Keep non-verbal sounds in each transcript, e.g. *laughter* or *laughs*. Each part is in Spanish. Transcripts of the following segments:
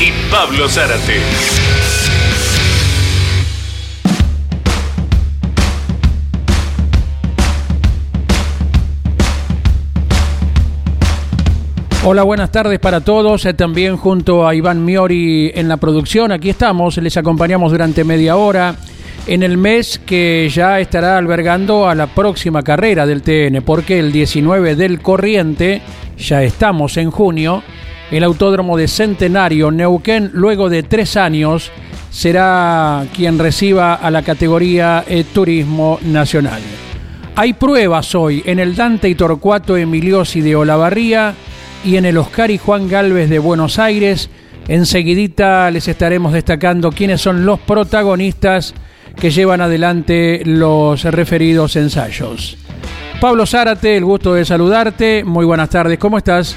y Pablo Zárate. Hola, buenas tardes para todos. Eh, También junto a Iván Miori en la producción. Aquí estamos, les acompañamos durante media hora en el mes que ya estará albergando a la próxima carrera del TN, porque el 19 del corriente, ya estamos en junio, el Autódromo de Centenario Neuquén, luego de tres años, será quien reciba a la categoría eh, Turismo Nacional. Hay pruebas hoy en el Dante y Torcuato Emiliosi de Olavarría y en el Oscar y Juan Galvez de Buenos Aires. Enseguidita les estaremos destacando quiénes son los protagonistas que llevan adelante los referidos ensayos. Pablo Zárate, el gusto de saludarte. Muy buenas tardes, ¿cómo estás?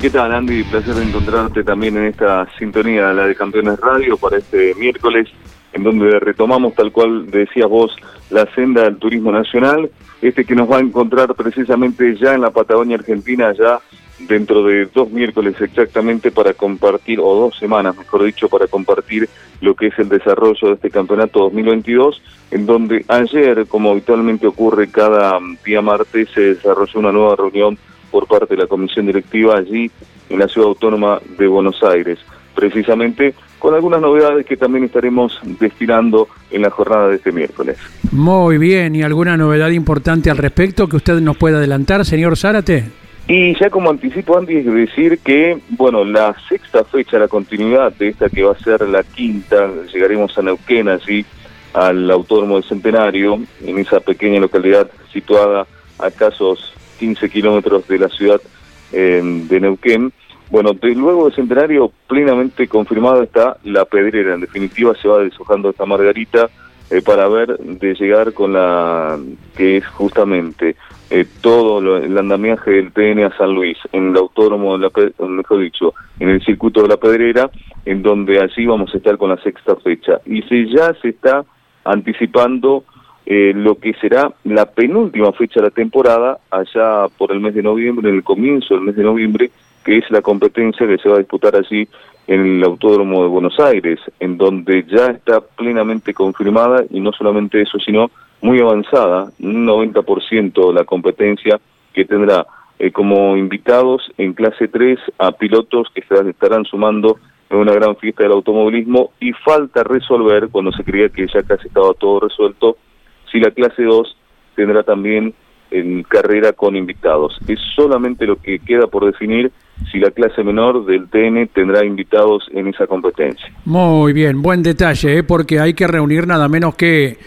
¿Qué tal, Andy? Placer de encontrarte también en esta sintonía, la de Campeones Radio, para este miércoles, en donde retomamos, tal cual decías vos, la senda del turismo nacional, este que nos va a encontrar precisamente ya en la Patagonia Argentina, ya dentro de dos miércoles exactamente para compartir, o dos semanas, mejor dicho, para compartir lo que es el desarrollo de este campeonato 2022, en donde ayer, como habitualmente ocurre cada día martes, se desarrolló una nueva reunión por parte de la comisión directiva allí en la ciudad autónoma de Buenos Aires, precisamente con algunas novedades que también estaremos destilando en la jornada de este miércoles. Muy bien, ¿y alguna novedad importante al respecto que usted nos pueda adelantar, señor Zárate? Y ya como anticipo, Andy, es decir que, bueno, la sexta fecha, la continuidad de esta que va a ser la quinta, llegaremos a Neuquén, allí al Autódromo del Centenario, en esa pequeña localidad situada a escasos 15 kilómetros de la ciudad eh, de Neuquén. Bueno, de, luego del Centenario, plenamente confirmada está la pedrera. En definitiva, se va deshojando esta margarita eh, para ver de llegar con la que es justamente eh, todo lo, el andamiaje del TN a San Luis, en el autódromo, de la, mejor dicho, en el circuito de la Pedrera, en donde allí vamos a estar con la sexta fecha. Y si ya se está anticipando eh, lo que será la penúltima fecha de la temporada, allá por el mes de noviembre, en el comienzo del mes de noviembre, que es la competencia que se va a disputar allí en el Autódromo de Buenos Aires, en donde ya está plenamente confirmada, y no solamente eso, sino muy avanzada, un 90% la competencia que tendrá eh, como invitados en clase 3 a pilotos que se estarán sumando en una gran fiesta del automovilismo y falta resolver, cuando se creía que ya casi estaba todo resuelto, si la clase 2 tendrá también en carrera con invitados. Es solamente lo que queda por definir si la clase menor del TN tendrá invitados en esa competencia. Muy bien, buen detalle, ¿eh? porque hay que reunir nada menos que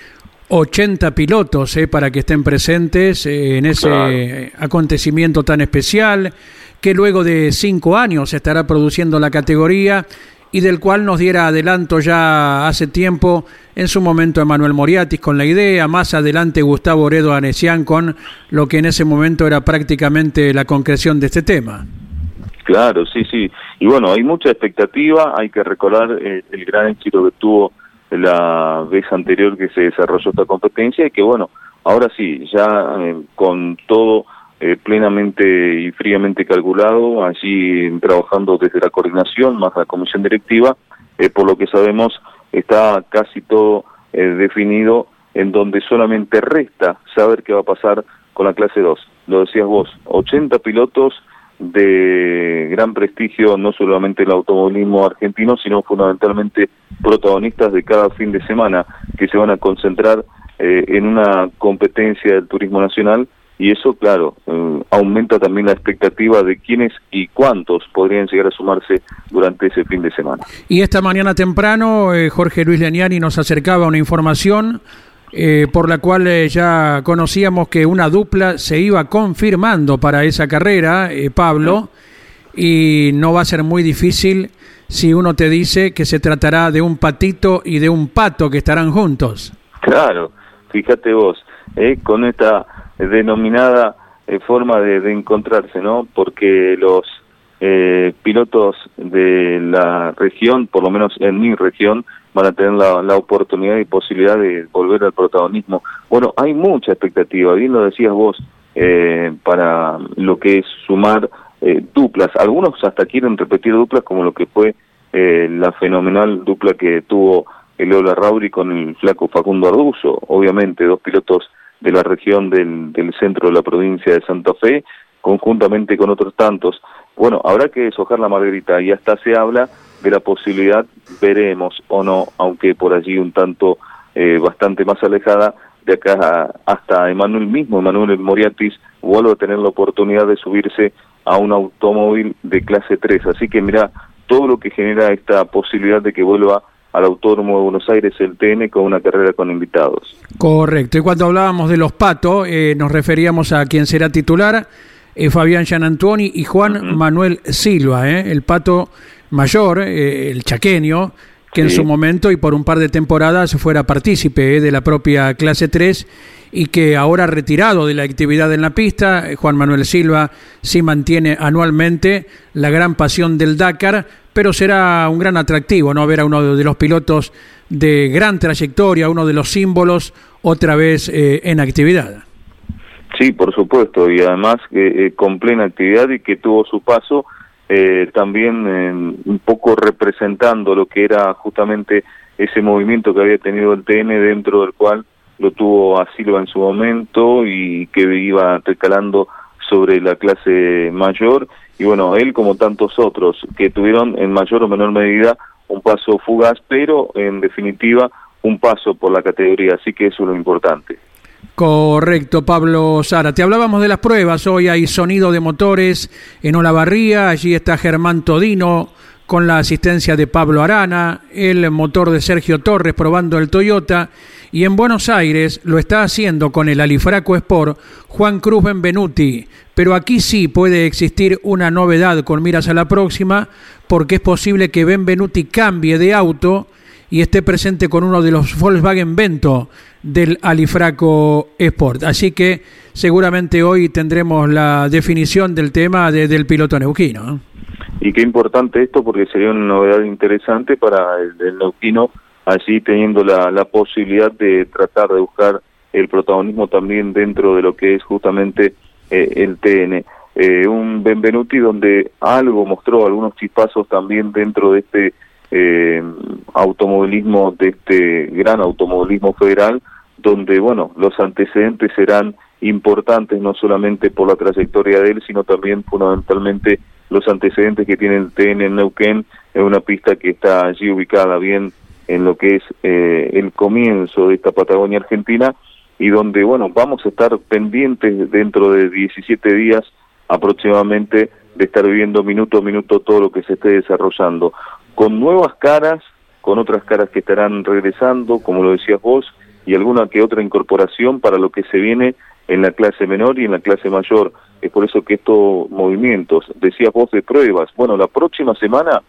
80 pilotos eh, para que estén presentes eh, en ese claro. acontecimiento tan especial que luego de cinco años se estará produciendo la categoría y del cual nos diera adelanto ya hace tiempo en su momento Emanuel Moriatis con la idea, más adelante Gustavo Oredo Anesian con lo que en ese momento era prácticamente la concreción de este tema. Claro, sí, sí. Y bueno, hay mucha expectativa, hay que recordar eh, el gran éxito que tuvo la vez anterior que se desarrolló esta competencia y que bueno, ahora sí, ya eh, con todo eh, plenamente y fríamente calculado, allí trabajando desde la coordinación más la comisión directiva, eh, por lo que sabemos está casi todo eh, definido en donde solamente resta saber qué va a pasar con la clase 2. Lo decías vos, 80 pilotos de gran prestigio, no solamente el automovilismo argentino, sino fundamentalmente protagonistas de cada fin de semana que se van a concentrar en una competencia del turismo nacional y eso, claro, eh, aumenta también la expectativa de quiénes y cuántos podrían llegar a sumarse durante ese fin de semana. Y esta mañana temprano, eh, Jorge Luis Leniani nos acercaba una información eh, por la cual eh, ya conocíamos que una dupla se iba confirmando para esa carrera, eh, Pablo, y no va a ser muy difícil si uno te dice que se tratará de un patito y de un pato que estarán juntos. Claro, fíjate vos, con esta denominada eh, forma de, encontrarse, ¿no? Porque los eh, pilotos de la región, por lo menos en mi región, van a tener la, la, oportunidad y posibilidad de volver al protagonismo. Bueno, hay mucha expectativa, bien lo decías vos, eh, para lo que es sumar eh, duplas. Algunos hasta quieren repetir duplas como lo que fue eh, la fenomenal dupla que tuvo el Ola Rauri con el flaco Facundo Arduzo, obviamente dos pilotos de la región del, del centro de la provincia de Santa Fe, conjuntamente con otros tantos. Bueno, habrá que deshojar la margarita y hasta se habla de la posibilidad, veremos o no, aunque por allí un tanto eh, bastante más alejada, de acá hasta Emanuel mismo, Emanuel Moriatis, vuelve a tener la oportunidad de subirse a un automóvil de clase 3. Así que mira, todo lo que genera esta posibilidad de que vuelva al Autódromo de Buenos Aires el TN con una carrera con invitados. Correcto. Y cuando hablábamos de los patos, eh, nos referíamos a quien será titular, eh, Fabián Gianantoni y Juan Manuel Silva, eh, el pato mayor, el chaqueño, que en su momento y por un par de temporadas fuera partícipe de la propia clase 3 y que ahora retirado de la actividad en la pista, Juan Manuel Silva sí mantiene anualmente la gran pasión del Dakar, pero será un gran atractivo no ver a uno de los pilotos de gran trayectoria, uno de los símbolos, otra vez eh, en actividad. Sí, por supuesto, y además eh, con plena actividad y que tuvo su paso eh, también un poco representando lo que era justamente ese movimiento que había tenido el TN dentro del cual lo tuvo a Silva en su momento y que iba recalando sobre la clase mayor y bueno, él como tantos otros que tuvieron en mayor o menor medida un paso fugaz, pero en definitiva un paso por la categoría, así que eso es lo importante. Correcto, Pablo Sara. Te hablábamos de las pruebas. Hoy hay sonido de motores en Olavarría. Allí está Germán Todino con la asistencia de Pablo Arana, el motor de Sergio Torres probando el Toyota y en Buenos Aires lo está haciendo con el Alifraco Sport Juan Cruz Benvenuti. Pero aquí sí puede existir una novedad con miras a la próxima, porque es posible que Benvenuti cambie de auto y esté presente con uno de los Volkswagen Vento del Alifraco Sport. Así que seguramente hoy tendremos la definición del tema del piloto neuquino. Y qué importante esto porque sería una novedad interesante para el, el neuquino allí teniendo la, la posibilidad de tratar de buscar el protagonismo también dentro de lo que es justamente eh, el TN. Eh, un Benvenuti donde algo mostró, algunos chispazos también dentro de este eh, automovilismo, de este gran automovilismo federal, donde, bueno, los antecedentes serán importantes no solamente por la trayectoria de él, sino también fundamentalmente los antecedentes que tiene el TN en Neuquén, en una pista que está allí ubicada bien en lo que es eh, el comienzo de esta Patagonia Argentina y donde, bueno, vamos a estar pendientes dentro de 17 días aproximadamente de estar viviendo minuto a minuto todo lo que se esté desarrollando, con nuevas caras, con otras caras que estarán regresando, como lo decías vos, y alguna que otra incorporación para lo que se viene en la clase menor y en la clase mayor. Es por eso que estos movimientos, decías vos de pruebas, bueno, la próxima semana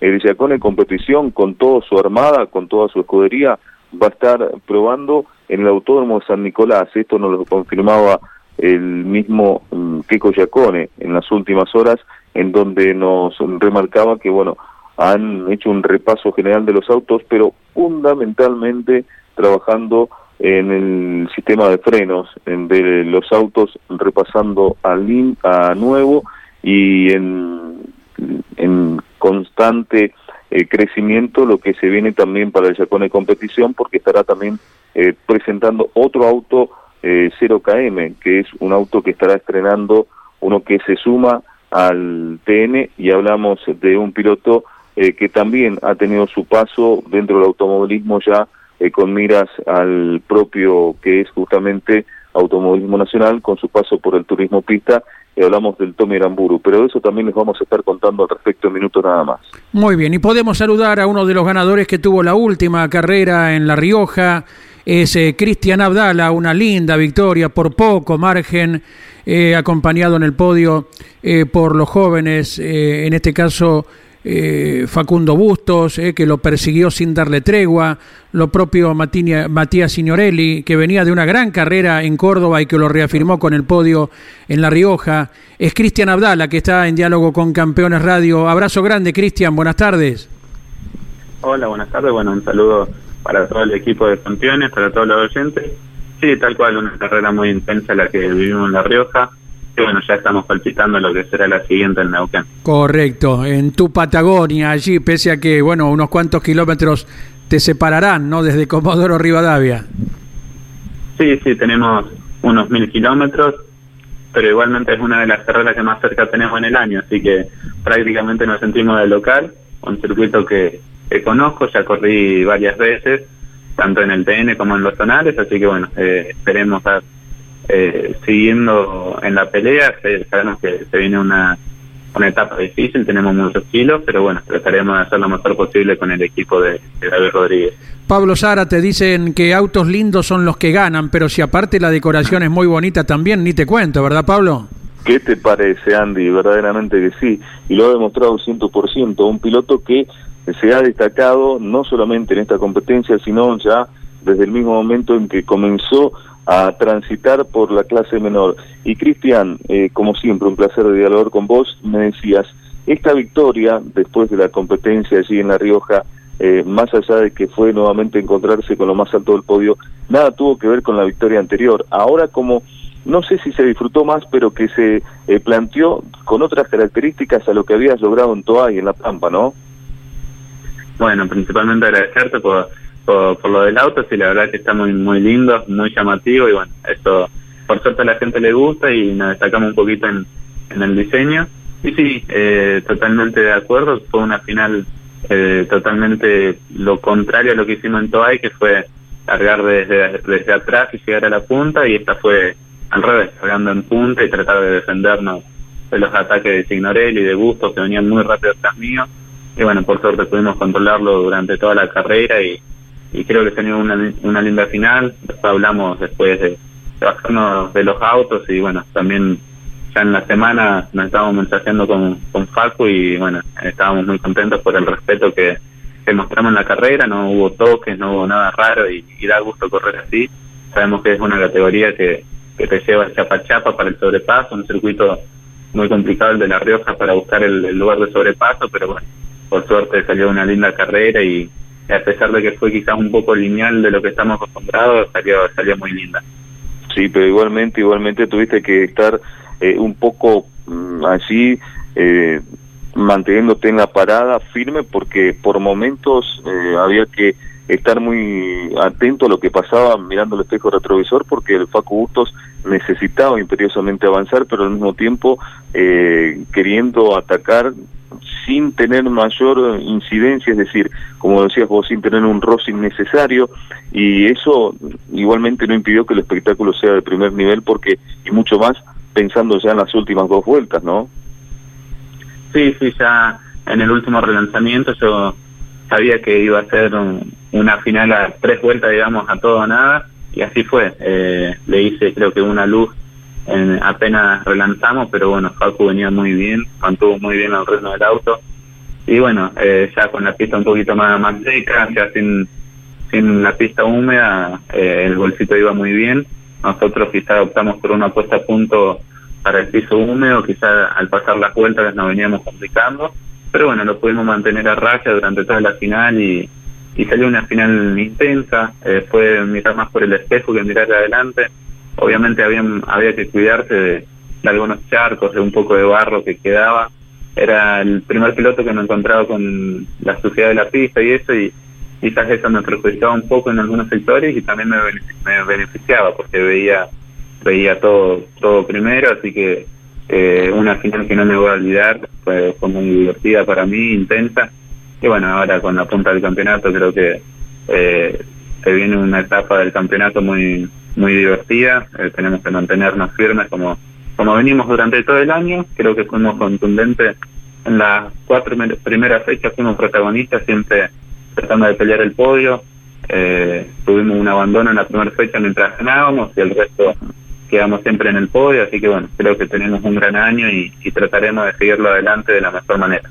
el Yacón en competición con toda su armada, con toda su escudería, va a estar probando en el Autódromo de San Nicolás. Esto nos lo confirmaba el mismo um, Keiko Yacone en las últimas horas, en donde nos remarcaba que, bueno, han hecho un repaso general de los autos, pero fundamentalmente trabajando en el sistema de frenos de los autos, repasando a, a nuevo y en, en constante eh, crecimiento lo que se viene también para el Yacone Competición porque estará también eh, presentando otro auto 0KM, eh, que es un auto que estará estrenando, uno que se suma al TN y hablamos de un piloto que también ha tenido su paso dentro del automovilismo ya con miras al propio que es justamente automovilismo nacional con su paso por el turismo pista y hablamos del Tommy Aramburu, pero eso también les vamos a estar contando al respecto en minutos nada más. Muy bien, y podemos saludar a uno de los ganadores que tuvo la última carrera en La Rioja, es eh, Cristian Abdala, una linda victoria por poco margen, eh, acompañado en el podio eh, por los jóvenes, en este caso Facundo Bustos, que lo persiguió sin darle tregua, lo propio Matías Signorelli, que venía de una gran carrera en Córdoba y que lo reafirmó con el podio en La Rioja. Es Cristian Abdala, que está en diálogo con Campeones Radio. Abrazo grande, Cristian, buenas tardes. Hola, buenas tardes. Bueno, un saludo para todo el equipo de campeones, para todos los oyentes. Sí, tal cual, una carrera muy intensa la que vivimos en La Rioja. Bueno, ya estamos palpitando lo que será la siguiente en Neuquén. Correcto, en tu Patagonia, allí, pese a que, bueno, unos cuantos kilómetros te separarán, ¿no? Desde Comodoro Rivadavia. Sí, sí, tenemos unos mil kilómetros, pero igualmente es una de las carreras que más cerca tenemos en el año, así que prácticamente nos sentimos de local, un circuito que que conozco, ya corrí varias veces, tanto en el TN como en los tonales, así que bueno, eh, esperemos estar eh, siguiendo en la pelea, sabemos que se viene una, una etapa difícil, tenemos muchos kilos, pero bueno, trataremos de hacer lo mejor posible con el equipo de, David Rodríguez. Pablo Sara, te dicen que autos lindos son los que ganan, pero si aparte la decoración es muy bonita también, ni te cuento, ¿verdad Pablo? ¿Qué te parece, Andy? Verdaderamente que sí, y lo ha demostrado 100%, un piloto que se ha destacado no solamente en esta competencia, sino ya desde el mismo momento en que comenzó a transitar por la clase menor. Y Cristian, eh, como siempre, un placer de dialogar con vos, me decías, esta victoria después de la competencia allí en La Rioja, eh, más allá de que fue nuevamente encontrarse con lo más alto del podio, nada tuvo que ver con la victoria anterior. Ahora como no sé si se disfrutó más, pero que se eh, planteó con otras características a lo que habías logrado en Toa y en La Pampa, ¿no? Bueno, principalmente agradecerte por, por, lo del auto, sí, la verdad que está muy muy lindo, muy llamativo y bueno, eso por suerte a la gente le gusta y nos destacamos un poquito en, en el diseño. Y sí, eh, totalmente de acuerdo, fue una final eh, totalmente lo contrario a lo que hicimos en Toay, que fue cargar desde, desde atrás y llegar a la punta, y esta fue al revés, cargando en punta y tratar de defendernos de los ataques de Signorelli y de Bustos que venían muy rápido atrás mío y bueno, por suerte pudimos controlarlo durante toda la carrera y, y creo que tenido una, una linda final. Hablamos después de, bajarnos de los autos y bueno, también ya en la semana nos estábamos mensajeando con, con Facu y bueno, estábamos muy contentos por el respeto que, mostramos en la carrera, no hubo toques, no hubo nada raro y, da gusto correr así. Sabemos que es una categoría que, que te lleva chapa chapa para el sobrepaso, un circuito muy complicado el de La Rioja para buscar el lugar de sobrepaso, pero bueno, por suerte salió una linda carrera y a pesar de que fue quizás un poco lineal de lo que estamos acostumbrados, salió, salió muy linda. Sí, pero igualmente, igualmente tuviste que estar eh, un poco mm, así, eh, manteniéndote en la parada firme, porque por momentos eh, había que estar muy atento a lo que pasaba mirando el espejo retrovisor, porque el Facu Bustos necesitaba imperiosamente avanzar, pero al mismo tiempo queriendo atacar sin tener mayor incidencia, es decir, como decías vos, sin tener un roce innecesario, y eso igualmente no impidió que el espectáculo sea de primer nivel, porque, y mucho más, pensando ya en las últimas dos vueltas, ¿no? Sí, sí, ya en el último relanzamiento yo sabía que iba a ser una final a tres vueltas, digamos, a todo o nada, y así fue. Eh, le hice creo que una luz apenas relanzamos, pero bueno, Facu venía muy bien, mantuvo muy bien el ritmo del auto. Y bueno, eh, ya con la pista un poquito más, más seca, ya sin, sin la pista húmeda, eh, el bolsito iba muy bien. Nosotros quizá optamos por una puesta a punto para el piso húmedo, quizá al pasar las vueltas nos veníamos complicando, pero bueno, lo pudimos mantener a raya durante toda la final y, y salió una final intensa, eh, fue mirar más por el espejo que mirar adelante obviamente había, había que cuidarse de, algunos charcos, de un poco de barro que quedaba. Era el primer piloto que me encontraba con la suciedad de la pista y eso, y quizás eso me perjudicaba un poco en algunos sectores y también me, beneficiaba porque veía veía todo todo primero, así que eh, una final que no me voy a olvidar, fue, fue muy divertida para mí, intensa. Y bueno, ahora con la punta del campeonato creo que eh, se viene una etapa del campeonato muy muy divertida, eh, tenemos que mantenernos firmes como, como venimos durante todo el año, creo que fuimos contundentes en las cuatro primeras fechas, fuimos protagonistas, siempre tratando de pelear el podio, eh, tuvimos un abandono en la primera fecha mientras ganábamos y el resto quedamos siempre en el podio, así que bueno, creo que tenemos un gran año y, y trataremos de seguirlo adelante de la mejor manera.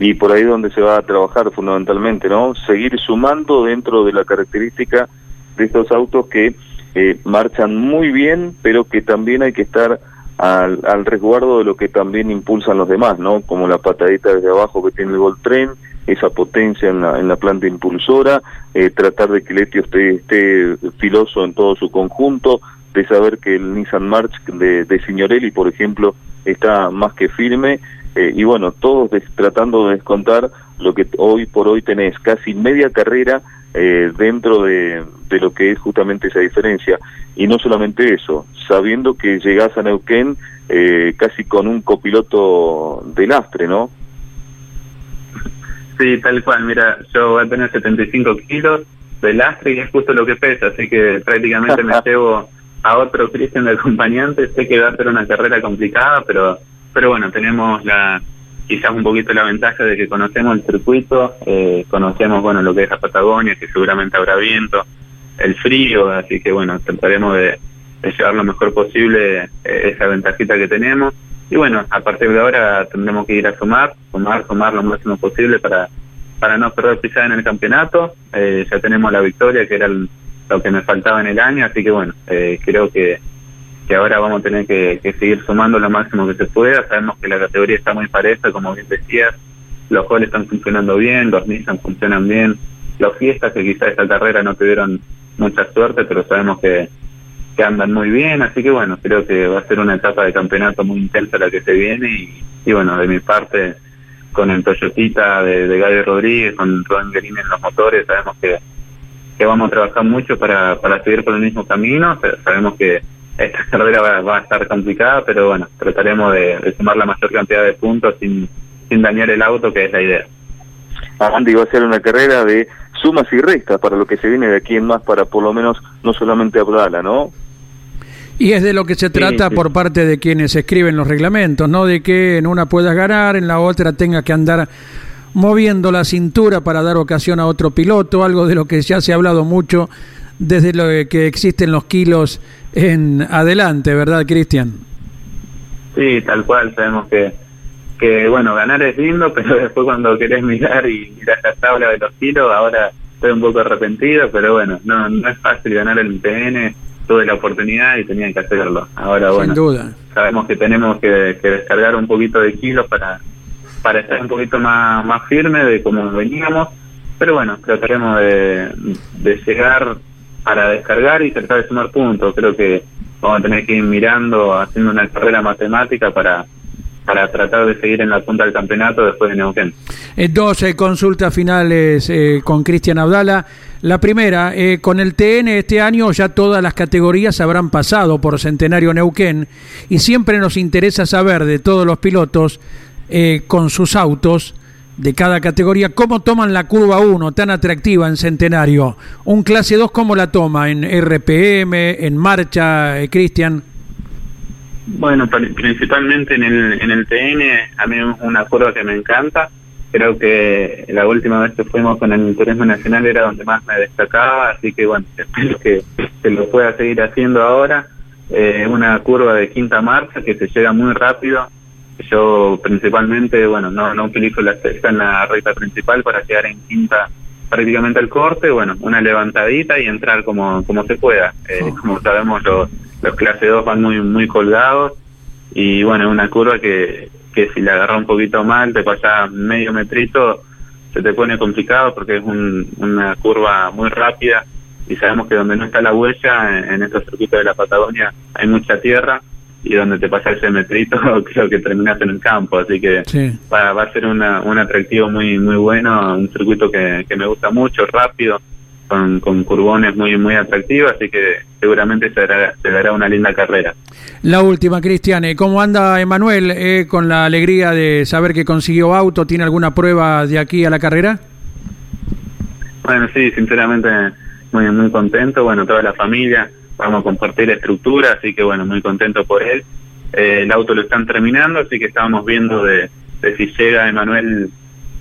Y por ahí donde se va a trabajar fundamentalmente, ¿no? Seguir sumando dentro de la característica de estos autos que eh, marchan muy bien, pero que también hay que estar al, al, resguardo de lo que también impulsan los demás, ¿no? Como la patadita desde abajo que tiene el Tren, esa potencia en la, en la planta impulsora, eh, tratar de que el Etio esté, esté filoso en todo su conjunto, de saber que el Nissan March de, de Signorelli, por ejemplo, está más que firme, eh, y bueno, todos tratando de descontar lo que hoy por hoy tenés, casi media carrera eh, dentro de, de, lo que es justamente esa diferencia. Y no solamente eso, sabiendo que llegás a Neuquén eh, casi con un copiloto de lastre, ¿no? *laughs* Sí, tal cual. Mira, yo voy a tener 75 kilos de lastre y es justo lo que pesa, así que prácticamente me *laughs* llevo a otro Cristian de acompañante. Sé que va a ser una carrera complicada, pero pero bueno, tenemos la quizás un poquito la ventaja de que conocemos el circuito, eh, conocemos bueno lo que es la Patagonia, que seguramente habrá viento, el frío, así que bueno, trataremos de, llevar lo mejor posible eh, esa ventajita que tenemos. Y bueno, a partir de ahora tendremos que ir a sumar, sumar, sumar lo máximo posible para para no perder pisada en el campeonato. Eh, ya tenemos la victoria, que era lo que me faltaba en el año, así que bueno, eh, creo que que ahora vamos a tener que, seguir sumando lo máximo que se pueda. Sabemos que la categoría está muy pareja, como bien decías, los goles están funcionando bien, los Nissan funcionan bien, los fiestas que quizás esta carrera no tuvieron mucha suerte, pero sabemos que, que andan muy bien, así que bueno, creo que va a ser una etapa de campeonato muy intensa la que se viene y, bueno, de mi parte, con el Toyotita de, de Gaby Rodríguez, con Ron Guerini en los motores, sabemos que, que vamos a trabajar mucho para, para seguir por el mismo camino, sabemos que esta *laughs* carrera va, a estar complicada, pero bueno, trataremos de, sumar la mayor cantidad de puntos sin, sin dañar el auto, que es la idea. Andy va a ser una carrera de sumas y restas para lo que se viene de aquí en más, para por lo menos no solamente Abdala, ¿no? Y es de lo que se trata por parte de quienes escriben los reglamentos, ¿no? De que en una puedas ganar, en la otra tengas que andar moviendo la cintura para dar ocasión a otro piloto, algo de lo que ya se ha hablado mucho desde lo que existen los kilos en adelante, ¿verdad, Cristian? Sí, tal cual, sabemos que, que, bueno, ganar es lindo, *laughs* pero después cuando querés mirar y mirar la tabla de los kilos, ahora estoy un poco arrepentido, pero bueno, no, no es fácil ganar el TN, tuve la oportunidad y tenía que hacerlo. Ahora, bueno, duda. sabemos que tenemos que, descargar un poquito de kilos para, para estar un poquito más, más firme de como veníamos, pero bueno, trataremos de, de llegar para descargar y tratar de sumar puntos. Creo que vamos a tener que ir mirando, haciendo una carrera matemática para para tratar de seguir en la punta del campeonato después de Neuquén. Eh, dos eh, consultas finales eh, con Cristian Abdala. La primera, eh, con el TN este año ya todas las categorías habrán pasado por Centenario Neuquén y siempre nos interesa saber de todos los pilotos con sus autos de cada categoría, ¿cómo toman la curva 1 tan atractiva en Centenario? ¿Un clase 2 cómo la toma? ¿En RPM, en marcha, eh, Cristian? Bueno, principalmente en el, en el TN, a mí es una curva que me encanta. Creo que la última vez que fuimos con el Turismo Nacional era donde más me destacaba, así que bueno, *laughs* espero que, se lo pueda seguir haciendo ahora. Eh, una curva de quinta marcha que se llega muy rápido, yo principalmente, bueno, no, no utilizo la sexta en la recta principal para quedar en quinta prácticamente al corte, bueno, una levantadita y entrar como, como se pueda. Eh, oh. Como sabemos, los, los clase 2 van muy muy colgados y bueno, una curva que, que si la agarra un poquito mal, te pasa medio metrito, se te pone complicado porque es un, una curva muy rápida y sabemos que donde no está la huella, en, en estos circuitos de la Patagonia, hay mucha tierra y donde te pasa ese metrito *laughs* creo que terminas en el campo, así que va, va, a ser una, un atractivo muy muy bueno, un circuito que, que me gusta mucho, rápido, con, con curbones muy muy atractivos, así que seguramente se dará, se dará una linda carrera. La última, Cristian, eh, ¿cómo anda Emanuel eh, con la alegría de saber que consiguió auto? ¿Tiene alguna prueba de aquí a la carrera? Bueno, sí, sinceramente muy muy contento, bueno, toda la familia, vamos a compartir estructura, así que bueno, muy contento por él. Eh, el auto lo están terminando, así que estábamos viendo de, si llega Emanuel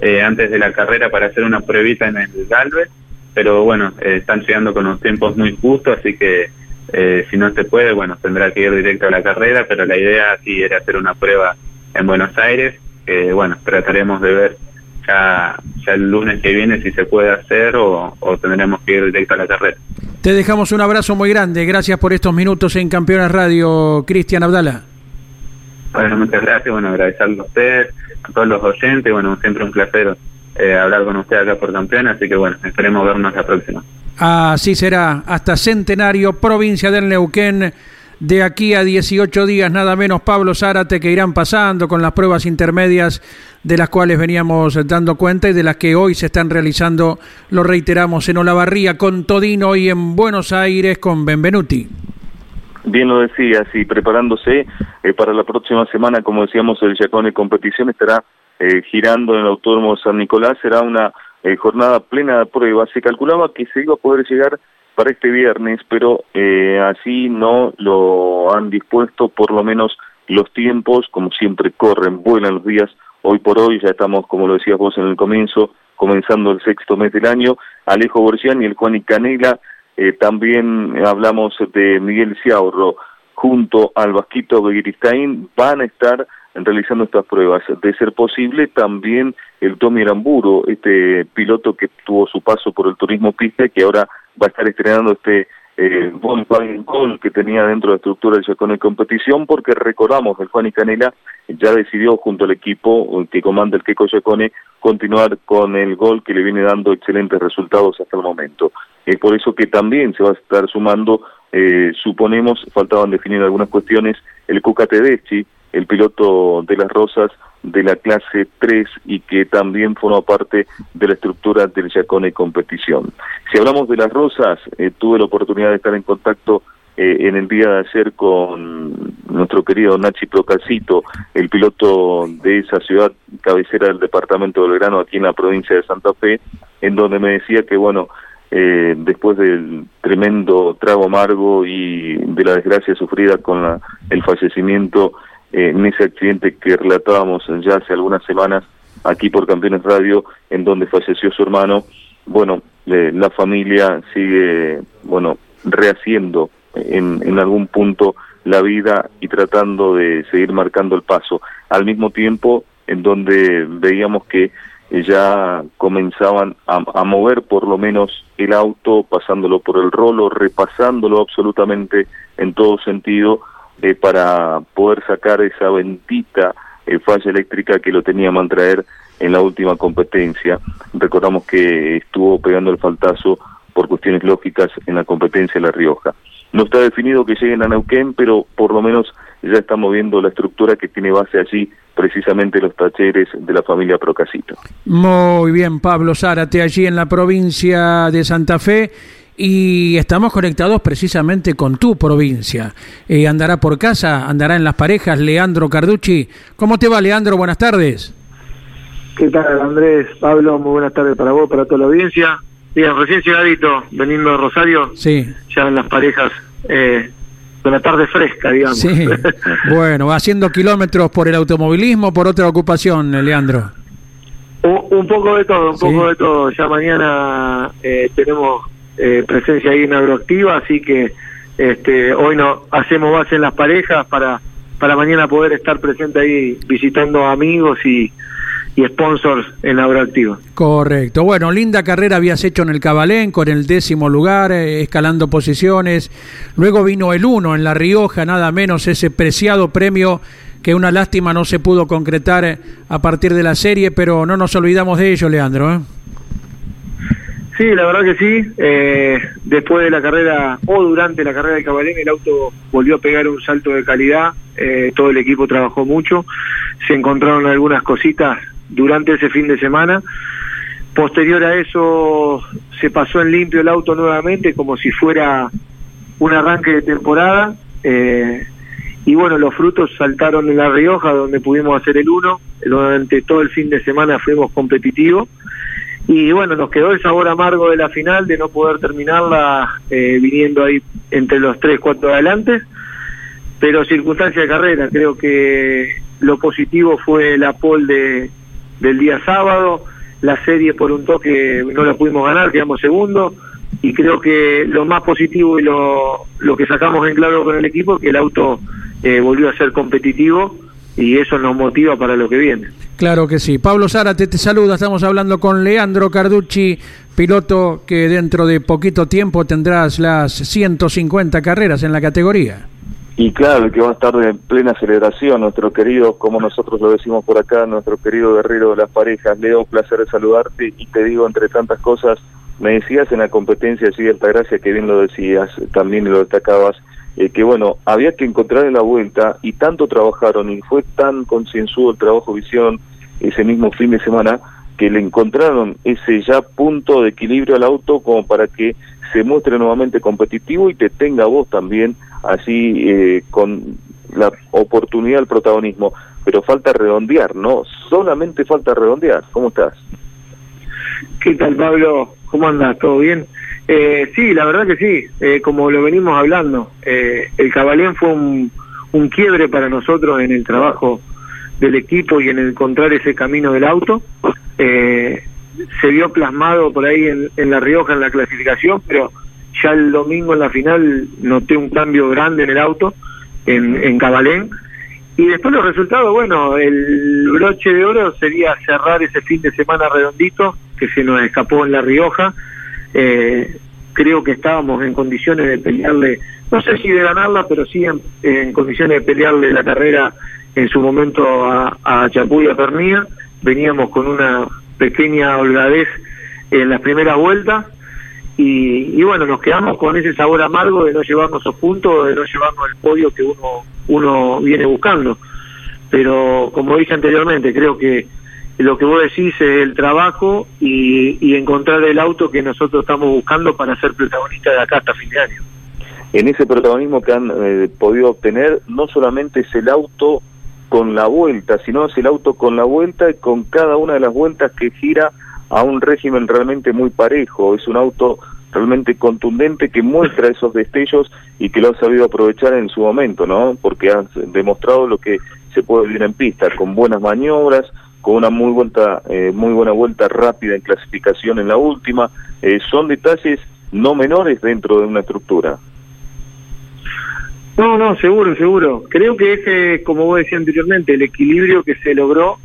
eh, antes de la carrera para hacer una pruebita en el Galvez. Pero bueno, eh, están llegando con los tiempos muy justos, así que eh, si no se puede, bueno, tendrá que ir directo a la carrera, pero la idea sí era hacer una prueba en Buenos Aires, que bueno, trataremos de ver ya, ya el lunes que viene si se puede hacer o, o tendremos que ir directo a la carrera. Te dejamos un abrazo muy grande, gracias por estos minutos en Campeones Radio, Cristian Abdala. Bueno, muchas gracias, bueno, agradecerle a ustedes, a todos los oyentes, bueno, siempre un placer eh, hablar con usted acá por campeón, así que bueno, esperemos vernos la próxima. Así será, hasta Centenario, provincia del Neuquén. De aquí a 18 días, nada menos Pablo Zárate, que irán pasando con las pruebas intermedias de las cuales veníamos dando cuenta y de las que hoy se están realizando, lo reiteramos, en Olavarría con Todino y en Buenos Aires con Benvenuti. Bien lo decías, y preparándose eh, para la próxima semana, como decíamos, el Yacone Competición estará eh, girando en el Autódromo San Nicolás, será una eh, jornada plena de pruebas. Se calculaba que se iba a poder llegar para este viernes, pero eh, así no lo han dispuesto, por lo menos los tiempos, como siempre corren, vuelan los días. Hoy por hoy ya estamos, como lo decías vos en el comienzo, comenzando el sexto mes del año. Alejo Borgián y el Juan y Canela, eh, también hablamos de Miguel Ciaurro, junto al Vasquito Begiristain, van a estar realizando estas pruebas. De ser posible, también el Tommy Aramburo, este piloto que tuvo su paso por el turismo pista, que ahora va a estar estrenando este eh, Volkswagen Gol que tenía dentro de la estructura del Chacón de competición, porque recordamos, el Juan y Canela ya decidió junto al equipo que comanda el Keiko Chacone continuar con el gol que le viene dando excelentes resultados hasta el momento. Es por eso que también se va a estar sumando, eh, suponemos, faltaban definir algunas cuestiones, el Cuca Tedeschi, el piloto de las Rosas de la clase 3 y que también forma parte de la estructura del Yacone Competición. Si hablamos de las Rosas, eh, tuve la oportunidad de estar en contacto eh, en el día de ayer con nuestro querido Nachi Procalcito, el piloto de esa ciudad cabecera del departamento de Belgrano, aquí en la provincia de Santa Fe, en donde me decía que, bueno, eh, después del tremendo trago amargo y de la desgracia sufrida con la, el fallecimiento en ese accidente que relatábamos ya hace algunas semanas aquí por Campeones Radio, en donde falleció su hermano, bueno, eh, la familia sigue, bueno, rehaciendo en, en algún punto la vida y tratando de seguir marcando el paso. Al mismo tiempo, en donde veíamos que ya comenzaban a, a, mover por lo menos el auto, pasándolo por el rolo, repasándolo absolutamente en todo sentido, eh, para poder sacar esa bendita eh, falla eléctrica que lo tenía mantraer en la última competencia. Recordamos que estuvo pegando el faltazo por cuestiones lógicas en la competencia de La Rioja. No está definido que lleguen a Neuquén, pero por lo menos ya estamos viendo la estructura que tiene base allí, precisamente los tacheres de la familia Procasito. Muy bien, Pablo Zárate, allí en la provincia de Santa Fe y estamos conectados precisamente con tu provincia. Eh, andará por casa, andará en las parejas, Leandro Carducci. ¿Cómo te va, Leandro? Buenas tardes. ¿Qué tal, Andrés? Pablo, muy buenas tardes para vos, para toda la audiencia. Bien, recién llegadito, veniendo de Rosario. Sí. Ya en las parejas, eh, con la tarde fresca, digamos. Sí. *laughs* bueno, haciendo kilómetros por el automovilismo, por otra ocupación, Leandro. Un, un poco de todo, un sí. poco de todo. Ya mañana eh, tenemos eh, presencia ahí en Agroactiva, así que este, hoy no hacemos base en las parejas para, para mañana poder estar presente ahí visitando amigos y, y sponsors en Agroactiva. Correcto. Bueno, linda carrera habías hecho en el Cabalén con el décimo lugar, eh, escalando posiciones. Luego vino el uno en La Rioja, nada menos ese preciado premio que una lástima no se pudo concretar a partir de la serie, pero no nos olvidamos de ello, Leandro. ¿eh? Sí, la verdad que sí. Eh, después de la carrera o durante la carrera de Cabalén, el auto volvió a pegar un salto de calidad. Eh, todo el equipo trabajó mucho. Se encontraron algunas cositas durante ese fin de semana. Posterior a eso, se pasó en limpio el auto nuevamente, como si fuera un arranque de temporada. Eh, y bueno, los frutos saltaron en La Rioja, donde pudimos hacer el 1. Durante todo el fin de semana fuimos competitivos y bueno, nos quedó el sabor amargo de la final de no poder terminarla eh, viniendo ahí entre los tres, cuatro adelante, pero circunstancia de carrera, creo que lo positivo fue la pole de, del día sábado, la serie por un toque no la pudimos ganar, quedamos segundo y creo que lo más positivo y lo, lo que sacamos en claro con el equipo es que el auto eh, volvió a ser competitivo y eso nos motiva para lo que viene. Claro que sí. Pablo Zárate te saluda. Estamos hablando con Leandro Carducci, piloto que dentro de poquito tiempo tendrás las 150 carreras en la categoría. Y claro, que va a estar en plena celebración, nuestro querido, como nosotros lo decimos por acá, nuestro querido guerrero de las parejas. Leo, placer de saludarte y te digo, entre tantas cosas, me decías en la competencia, sí, gracia que bien lo decías, también lo destacabas, eh, que bueno, había que encontrar en la vuelta y tanto trabajaron y fue tan concienzudo el trabajo visión ese mismo fin de semana que le encontraron ese ya punto de equilibrio al auto como para que se muestre nuevamente competitivo y te tenga vos también así eh, con la oportunidad del protagonismo. Pero falta redondear, ¿no? Solamente falta redondear. ¿Cómo estás? ¿Qué tal, Pablo? ¿Cómo andas? ¿Todo bien? Eh, sí, la verdad que sí, eh, como lo venimos hablando, eh, el Cabalén fue un, quiebre para nosotros en el trabajo del equipo y en encontrar ese camino del auto. Eh, se vio plasmado por ahí en, en, La Rioja en la clasificación, pero ya el domingo en la final noté un cambio grande en el auto, en, en Cabalén. Y después los resultados, bueno, el broche de oro sería cerrar ese fin de semana redondito que se nos escapó en La Rioja. Eh, creo que estábamos en condiciones de pelearle, no sé si de ganarla, pero sí en, condiciones de pelearle la carrera en su momento a, a a Pernía. Veníamos con una pequeña holgadez en las primeras vueltas y, y, bueno, nos quedamos con ese sabor amargo de no llevarnos esos puntos, de no llevarnos el podio que uno, uno viene buscando. Pero como dije anteriormente, creo que lo que vos decís es el trabajo y, y encontrar el auto que nosotros estamos buscando para ser protagonistas de acá hasta fin de año. En ese protagonismo que han eh, podido obtener, no solamente es el auto con la vuelta, sino es el auto con la vuelta y con cada una de las vueltas que gira a un régimen realmente muy parejo. Es un auto realmente contundente que muestra esos destellos y que lo ha sabido aprovechar en su momento, ¿no? Porque ha demostrado lo que se puede vivir en pista, con buenas maniobras, con una muy vuelta, eh, muy buena vuelta rápida en clasificación en la última. Eh, son detalles no menores dentro de una estructura. No, no, seguro, seguro. Creo que ese, como vos decías anteriormente, el equilibrio que se logró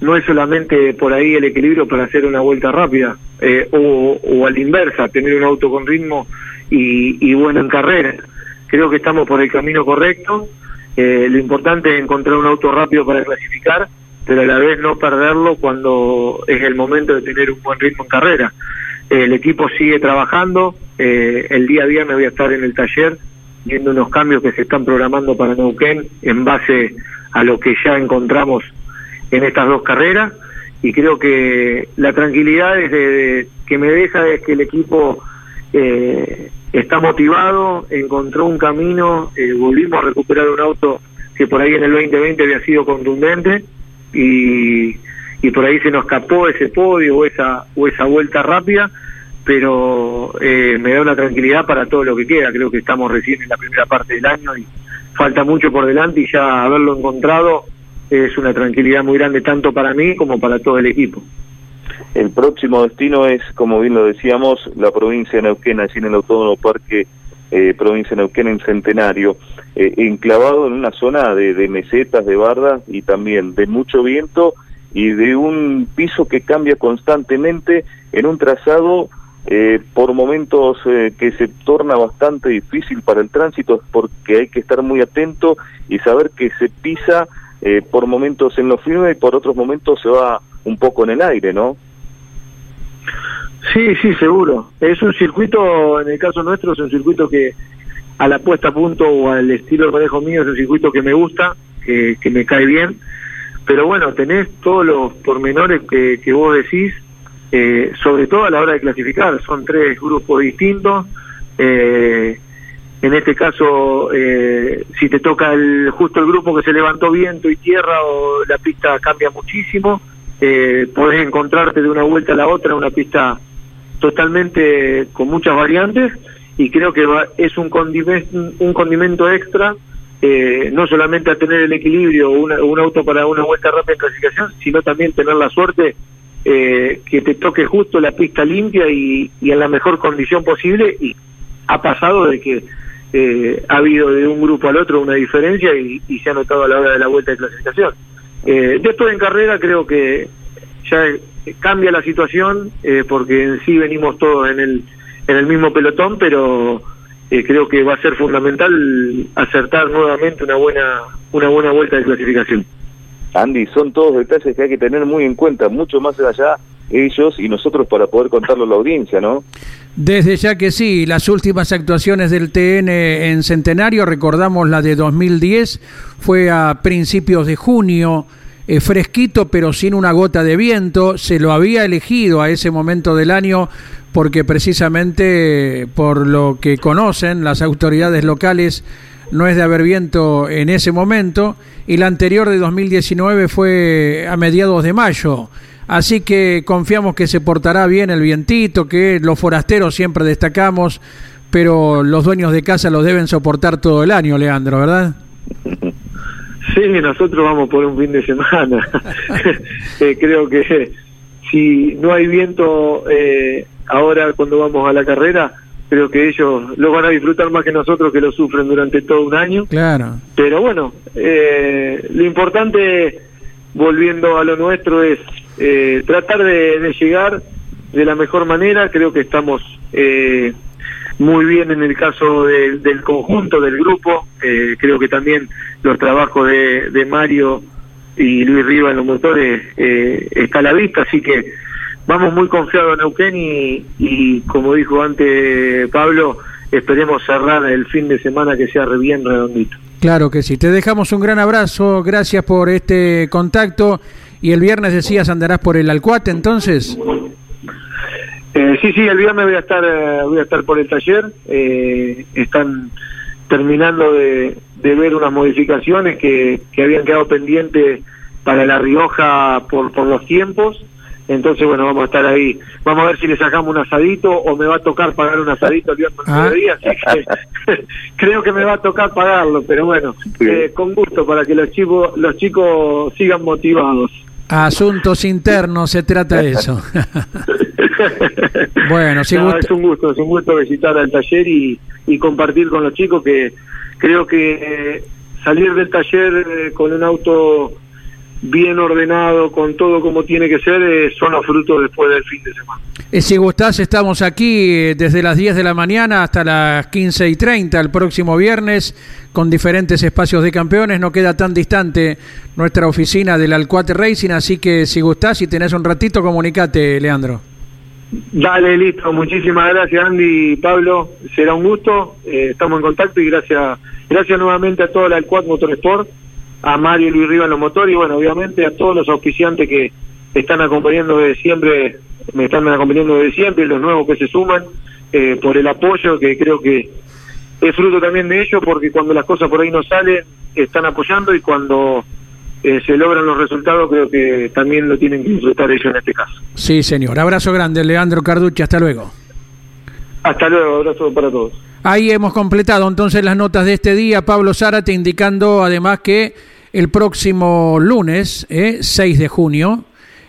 no es solamente por ahí el equilibrio para hacer una vuelta rápida, eh, o, o a la inversa, tener un auto con ritmo y, y bueno en carrera. Creo que estamos por el camino correcto. Eh, lo importante es encontrar un auto rápido para clasificar, pero a la vez no perderlo cuando es el momento de tener un buen ritmo en carrera. El equipo sigue trabajando. Eh, el día a día me voy a estar en el taller viendo unos cambios que se están programando para Neuquén en base a lo que ya encontramos en estas dos carreras y creo que la tranquilidad es de, que me deja es que el equipo eh, está motivado, encontró un camino, eh, volvimos a recuperar un auto que por ahí en el 2020 había sido contundente y, y por ahí se nos escapó ese podio o esa, o esa vuelta rápida pero eh, me da una tranquilidad para todo lo que queda. Creo que estamos recién en la primera parte del año y falta mucho por delante y ya haberlo encontrado es una tranquilidad muy grande tanto para mí como para todo el equipo. El próximo destino es, como bien lo decíamos, la provincia de Neuquén, allí en el Autónomo Parque eh, Provincia de Neuquén en Centenario, eh, enclavado en una zona de, de mesetas, de bardas y también de mucho viento y de un piso que cambia constantemente en un trazado eh, por momentos eh, que se torna bastante difícil para el tránsito porque hay que estar muy atento y saber que se pisa eh, por momentos en lo firme y por otros momentos se va un poco en el aire, ¿no? Sí, sí, seguro. Es un circuito, en el caso nuestro, es un circuito que a la puesta a punto o al estilo de manejo mío es un circuito que me gusta, que, que me cae bien, pero bueno, tenés todos los pormenores que, que vos decís eh, sobre todo a la hora de clasificar. Son tres grupos distintos. Eh, en este caso, eh, si te toca el, justo el grupo que se levantó viento y tierra, o la pista cambia muchísimo. Eh, podés encontrarte de una vuelta a la otra una pista totalmente con muchas variantes y creo que va, es un condimento, un condimento extra eh, no solamente a tener el equilibrio una, un auto para una vuelta rápida en clasificación, sino también tener la suerte eh, que te toque justo la pista limpia y, en la mejor condición posible y ha pasado de que eh, ha habido de un grupo al otro una diferencia y, y se ha notado a la hora de la vuelta de clasificación. Eh, después en carrera creo que ya cambia la situación eh, porque en sí venimos todos en el, en el mismo pelotón, pero eh, creo que va a ser fundamental acertar nuevamente una buena, una buena vuelta de clasificación. Andy, son todos detalles que hay que tener muy en cuenta, mucho más allá ellos y nosotros para poder contarlo a la audiencia, ¿no? Desde ya que sí, las últimas actuaciones del TN en Centenario, recordamos la de 2010, fue a principios de junio, eh, fresquito pero sin una gota de viento, se lo había elegido a ese momento del año porque precisamente por lo que conocen las autoridades locales no es de haber viento en ese momento y la anterior de 2019 fue a mediados de mayo. Así que confiamos que se portará bien el vientito, que los forasteros siempre destacamos, pero los dueños de casa los deben soportar todo el año, Leandro, ¿verdad? *laughs* Sí, nosotros vamos por un fin de semana. *laughs* eh, creo que si no hay viento eh, ahora cuando vamos a la carrera, creo que ellos lo van a disfrutar más que nosotros que lo sufren durante todo un año. Claro. Pero bueno, eh, lo importante, volviendo a lo nuestro, es eh, tratar de, de, llegar de la mejor manera. Creo que estamos eh, muy bien en el caso de, del conjunto, del grupo. Eh, creo que también los trabajos de, de Mario y Luis Riva en los motores eh, está a la vista, así que vamos muy confiados en Neuquén y, y como dijo antes Pablo, esperemos cerrar el fin de semana que sea bien redondito. Claro que sí. Te dejamos un gran abrazo. Gracias por este contacto. Y el viernes decías andarás por el Alcuate, entonces. Eh, sí, sí, el viernes voy a estar, eh, voy a estar por el taller. Eh, están terminando de, de, ver unas modificaciones que, que habían quedado pendientes para La Rioja por, por los tiempos. Entonces, bueno, vamos a estar ahí. Vamos a ver si le sacamos un asadito o me va a tocar pagar un asadito el viernes ah. día. Así que *laughs* creo que me va a tocar pagarlo, pero bueno, eh, con gusto para que los chicos, los chicos sigan motivados. Asuntos internos, se trata de eso. *laughs* bueno, si no, gusta... es un gusto, es un gusto visitar al taller y, y compartir con los chicos que creo que eh, salir del taller eh, con un auto bien ordenado, con todo como tiene que ser, eh, son los frutos después del fin de semana. Eh, si gustás, estamos aquí eh, desde las 10 de la mañana hasta las 15 y 30 el próximo viernes con diferentes espacios de campeones. No queda tan distante nuestra oficina del Alcuate Racing, así que si gustás y tenés un ratito, comunicate, Leandro. Dale, listo. Muchísimas gracias, Andy y Pablo. Será un gusto. Eh, estamos en contacto y gracias gracias nuevamente a todo el Alcuat Motorsport a Mario y Luis Riva en los motores y bueno, obviamente a todos los auspiciantes que están acompañando desde siempre, me están acompañando desde siempre, los nuevos que se suman, eh, por el apoyo que creo que es fruto también de ellos, porque cuando las cosas por ahí no salen, están apoyando y cuando eh, se logran los resultados, creo que también lo tienen que disfrutar ellos en este caso. Sí, señor. Abrazo grande, Leandro Carducci. Hasta luego. Hasta luego. Abrazo para todos. Ahí hemos completado entonces las notas de este día. Pablo Zárate indicando además que el próximo lunes, eh, 6 de junio,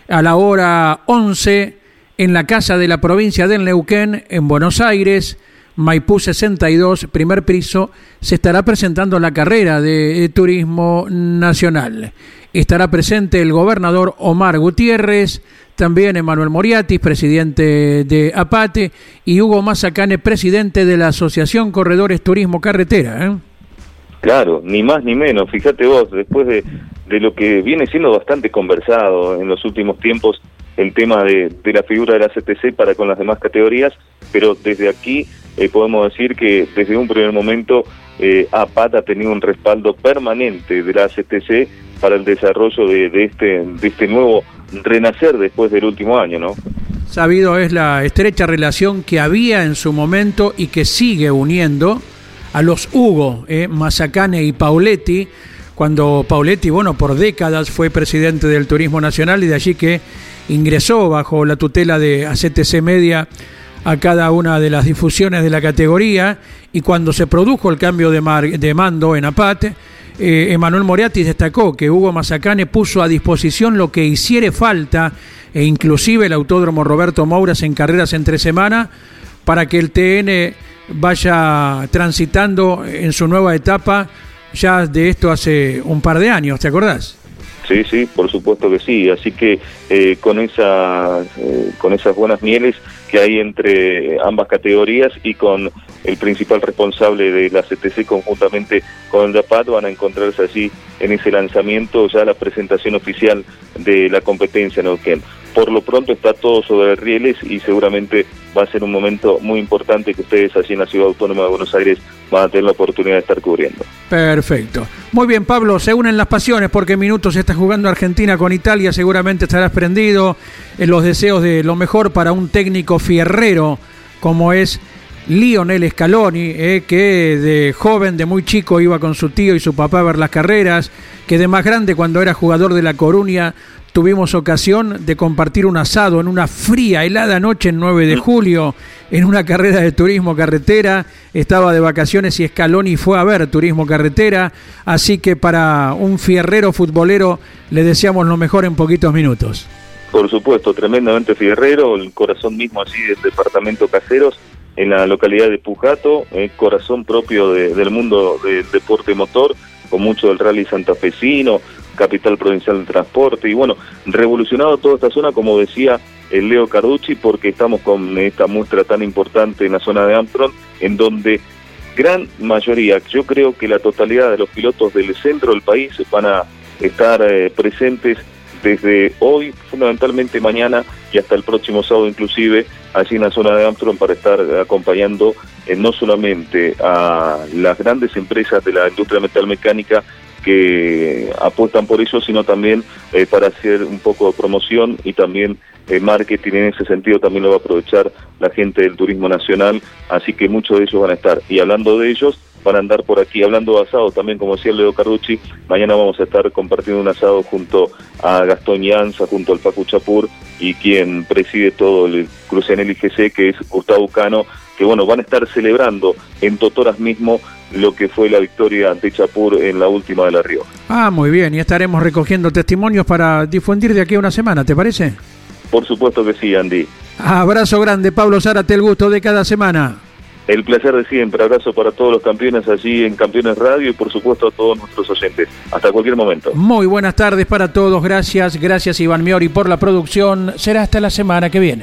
a la hora 11, en la Casa de la Provincia del Neuquén, en Buenos Aires, Maipú 62, primer piso, se estará presentando la carrera de Turismo Nacional. Estará presente el gobernador Omar Gutiérrez, también Emanuel Moriatis, presidente de APATE, y Hugo Mazacane, presidente de la Asociación Corredores Turismo Carretera. ¿eh? Claro, ni más ni menos. Fíjate vos, después de, de lo que viene siendo bastante conversado en los últimos tiempos, el tema de, de la figura de la CTC para con las demás categorías, pero desde aquí eh, podemos decir que desde un primer momento eh, APAT ha tenido un respaldo permanente de la CTC para el desarrollo de, de, este, de este nuevo renacer después del último año, ¿no? Sabido es la estrecha relación que había en su momento y que sigue uniendo a los Hugo, eh, Mazacane y Pauletti, cuando Pauletti, bueno, por décadas fue presidente del Turismo Nacional y de allí que ingresó bajo la tutela de ACTC Media a cada una de las difusiones de la categoría y cuando se produjo el cambio de, mar, de mando en APAT, eh, Emanuel Moriarty destacó que Hugo Mazacane puso a disposición lo que hiciere falta e inclusive el Autódromo Roberto Mouras en carreras entre semana para que el TN vaya transitando en su nueva etapa ya de esto hace un par de años, ¿te acordás? Sí, sí, por supuesto que sí. Así que eh, con, esa, eh, con esas buenas mieles que hay entre ambas categorías y con el principal responsable de la CTC conjuntamente con el DAPAT van a encontrarse allí en ese lanzamiento ya la presentación oficial de la competencia en Neuquén por lo pronto está todo sobre rieles y seguramente va a ser un momento muy importante que ustedes allí en la Ciudad Autónoma de Buenos Aires van a tener la oportunidad de estar cubriendo. Perfecto. Muy bien, Pablo, se unen las pasiones porque en minutos está jugando Argentina con Italia, seguramente estarás prendido en los deseos de lo mejor para un técnico fierrero como es Lionel Scaloni, eh, que de joven, de muy chico, iba con su tío y su papá a ver las carreras, que de más grande, cuando era jugador de La Coruña, tuvimos ocasión de compartir un asado en una fría, helada noche en 9 de julio, en una carrera de turismo carretera. Estaba de vacaciones y Scaloni fue a ver turismo carretera. Así que para un fierrero futbolero le deseamos lo mejor en poquitos minutos. Por supuesto, tremendamente fierrero, el corazón mismo así del departamento Caseros, en la localidad de Pujato, el corazón propio del mundo del deporte motor, con mucho del rally santafesino, capital provincial de transporte. Y bueno, revolucionado toda esta zona, como decía el Leo Carducci, porque estamos con esta muestra tan importante en la zona de Armstrong, en donde gran mayoría, yo creo que la totalidad de los pilotos del centro del país van a estar eh, presentes desde hoy, fundamentalmente mañana y hasta el próximo sábado inclusive, allí en la zona de Armstrong para estar acompañando eh, no solamente a las grandes empresas de la industria metalmecánica que apuestan por eso, sino también eh, para hacer un poco de promoción y también eh, marketing en ese sentido también lo va a aprovechar la gente del turismo nacional, así que muchos de ellos van a estar. Y hablando de ellos, van a andar por aquí. Hablando de asado, también como decía Leo Carducci, mañana vamos a estar compartiendo un asado junto a Gastón Llanza, junto al Pacu Chapur y quien preside todo el cruce en el IGC, que es Gustavo Cano, que bueno, van a estar celebrando en Totoras mismo lo que fue la victoria ante Chapur en la última de La Rioja. Ah, muy bien, y estaremos recogiendo testimonios para difundir de aquí a una semana, ¿te parece? Por supuesto que sí, Andy. Abrazo grande, Pablo Zárate, el gusto de cada semana. El placer de siempre, abrazo para todos los campeones allí en Campeones Radio y por supuesto a todos nuestros oyentes. Hasta cualquier momento. Muy buenas tardes para todos, gracias, gracias Iván Miori por la producción. Será hasta la semana que viene.